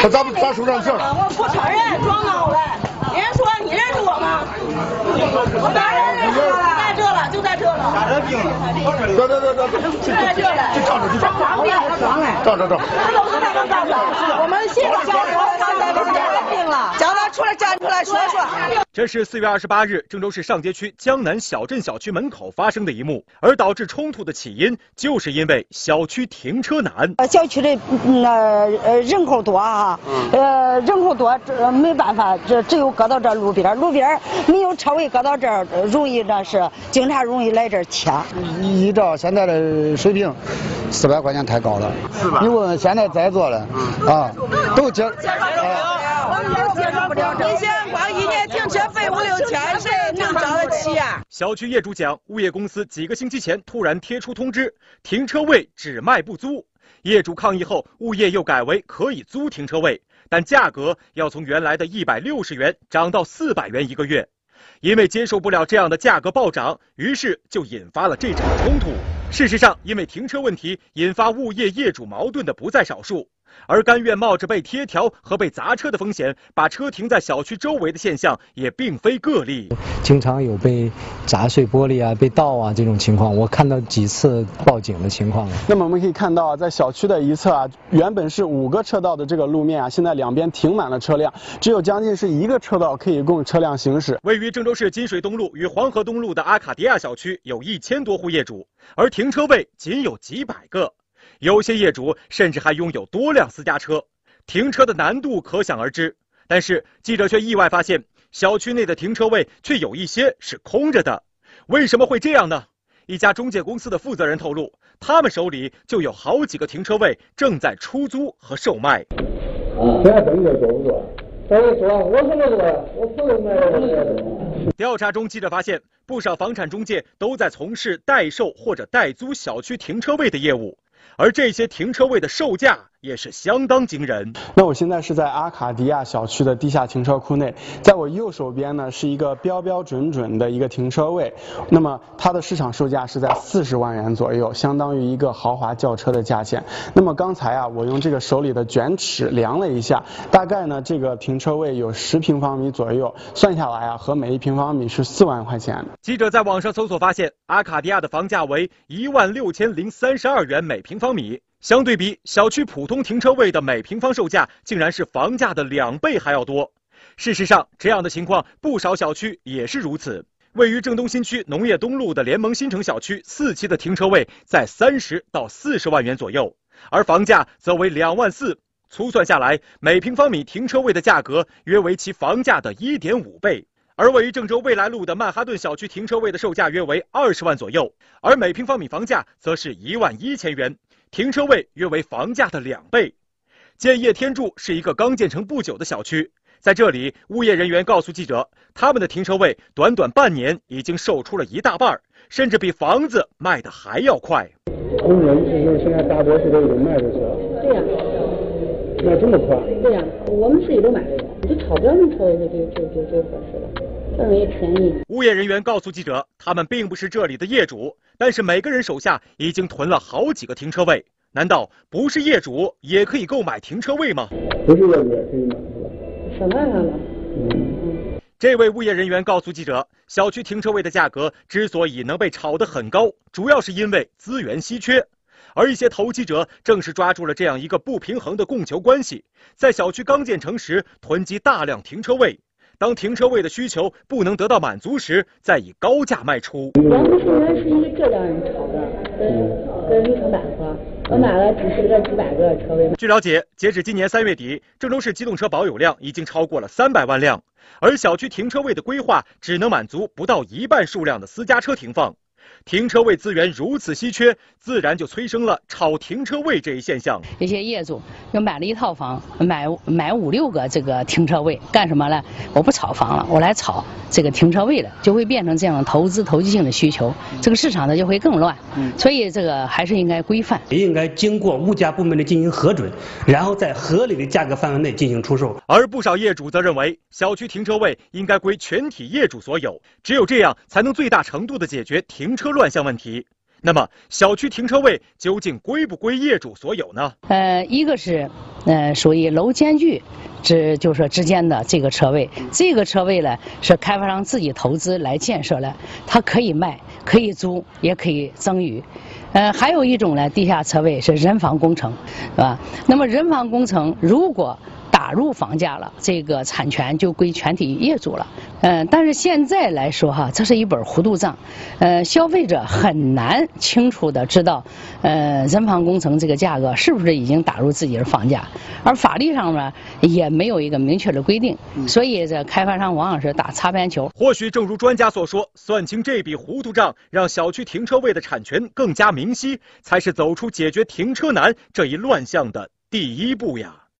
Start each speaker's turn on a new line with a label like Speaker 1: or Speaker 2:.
Speaker 1: 他咋不咋说上去了？
Speaker 2: 我不承认，装脑袋。人家说你认识我吗？我当然认识了，在这了，就在这了。
Speaker 1: 咋这病？得得得得，
Speaker 2: 就在这了。
Speaker 1: 就站着就站着。
Speaker 2: 装病装嘞。
Speaker 1: 照照照。
Speaker 2: 这都是他们干的。我们现在交流
Speaker 3: 这是四月二十八日郑州市上街区江南小镇小区门口发生的一幕，而导致冲突的起因就是因为小区停车难。
Speaker 4: 呃小区的那呃人口多啊，呃人口多，这没办法，这只有搁到这路边，路边没有车位搁到这儿，容易那是警察容易来这儿掐。
Speaker 5: 依照现在的水平，四百块钱太高了。
Speaker 1: 是吧？
Speaker 5: 你问问现在在座的啊，都接。
Speaker 2: 接受不了，你想光一年停车费五六千，谁能交得起啊？
Speaker 3: 小区业主讲，物业公司几个星期前突然贴出通知，停车位只卖不租。业主抗议后，物业又改为可以租停车位，但价格要从原来的一百六十元涨到四百元一个月。因为接受不了这样的价格暴涨，于是就引发了这场冲突。事实上，因为停车问题引发物业业主矛盾的不在少数。而甘愿冒着被贴条和被砸车的风险，把车停在小区周围的现象也并非个例。
Speaker 6: 经常有被砸碎玻璃啊、被盗啊这种情况，我看到几次报警的情况了。
Speaker 7: 那么我们可以看到啊，在小区的一侧啊，原本是五个车道的这个路面啊，现在两边停满了车辆，只有将近是一个车道可以供车辆行驶。
Speaker 3: 位于郑州市金水东路与黄河东路的阿卡迪亚小区有一千多户业主，而停车位仅有几百个。有些业主甚至还拥有多辆私家车，停车的难度可想而知。但是记者却意外发现，小区内的停车位却有一些是空着的。为什么会这样呢？一家中介公司的负责人透露，他们手里就有好几个停车位正在出租和售卖。
Speaker 8: 啊，现在等着做不做？等着做，我怎么做？我不能卖。
Speaker 3: 调查中，记者发现，不少房产中介都在从事代售或者代租小区停车位的业务。而这些停车位的售价也是相当惊人。
Speaker 7: 那我现在是在阿卡迪亚小区的地下停车库内，在我右手边呢是一个标标准准的一个停车位，那么它的市场售价是在四十万元左右，相当于一个豪华轿车的价钱。那么刚才啊，我用这个手里的卷尺量了一下，大概呢这个停车位有十平方米左右，算下来啊，和每一平方米是四万块钱。
Speaker 3: 记者在网上搜索发现，阿卡迪亚的房价为一万六千零三十二元每平方米。相对比，小区普通停车位的每平方售价竟然是房价的两倍还要多。事实上，这样的情况不少小区也是如此。位于郑东新区农业东路的联盟新城小区四期的停车位在三十到四十万元左右，而房价则为两万四。粗算下来，每平方米停车位的价格约为其房价的一点五倍。而位于郑州未来路的曼哈顿小区停车位的售价约为二十万左右，而每平方米房价则是一万一千元。停车位约为房价的两倍。建业天柱是一个刚建成不久的小区，在这里，物业人员告诉记者，他们的停车位短短半年已经售出了一大半，甚至比房子卖的还要快。
Speaker 8: 工人就是现在大多数都已经卖出去了。
Speaker 9: 对呀。
Speaker 8: 卖这么快？
Speaker 9: 对呀，我们自己都买的，就超标那车位就就就就就合适了，更容易便宜。
Speaker 3: 物业人员告诉记者，他们并不是这里的业主。但是每个人手下已经囤了好几个停车位，难道不是业主也可以购买停车位吗？
Speaker 8: 不是业主也可以买，
Speaker 9: 想办法了。
Speaker 3: 嗯，这位物业人员告诉记者，小区停车位的价格之所以能被炒得很高，主要是因为资源稀缺，而一些投机者正是抓住了这样一个不平衡的供求关系，在小区刚建成时囤积大量停车位。当停车位的需求不能得到满足时，再以高价卖出。
Speaker 9: 王不是原是因为浙江人炒的，跟跟绿城百合，我买了几十个、几百个车位。
Speaker 3: 据了解，截止今年三月底，郑州市机动车保有量已经超过了三百万辆，而小区停车位的规划只能满足不到一半数量的私家车停放。停车位资源如此稀缺，自然就催生了炒停车位这一现象。
Speaker 10: 一些业主又买了一套房，买买五六个这个停车位，干什么呢？我不炒房了，我来炒这个停车位了，就会变成这样投资投机性的需求，这个市场呢就会更乱。所以这个还是应该规范，
Speaker 11: 也应该经过物价部门的进行核准，然后在合理的价格范围内进行出售。
Speaker 3: 而不少业主则认为，小区停车位应该归全体业主所有，只有这样才能最大程度的解决停停车。乱象问题，那么，小区停车位究竟归不归业主所有呢？
Speaker 10: 呃，一个是，呃，属于楼间距之，就是说之间的这个车位，这个车位呢是开发商自己投资来建设的，它可以卖，可以租，也可以赠与。呃，还有一种呢，地下车位是人防工程，是吧？那么人防工程如果打入房价了，这个产权就归全体业主了。嗯，但是现在来说哈，这是一本糊涂账，呃，消费者很难清楚的知道，呃，人防工程这个价格是不是已经打入自己的房价，而法律上呢也没有一个明确的规定，所以这开发商往往是打擦边球。
Speaker 3: 或许正如专家所说，算清这笔糊涂账，让小区停车位的产权更加明晰，才是走出解决停车难这一乱象的第一步呀。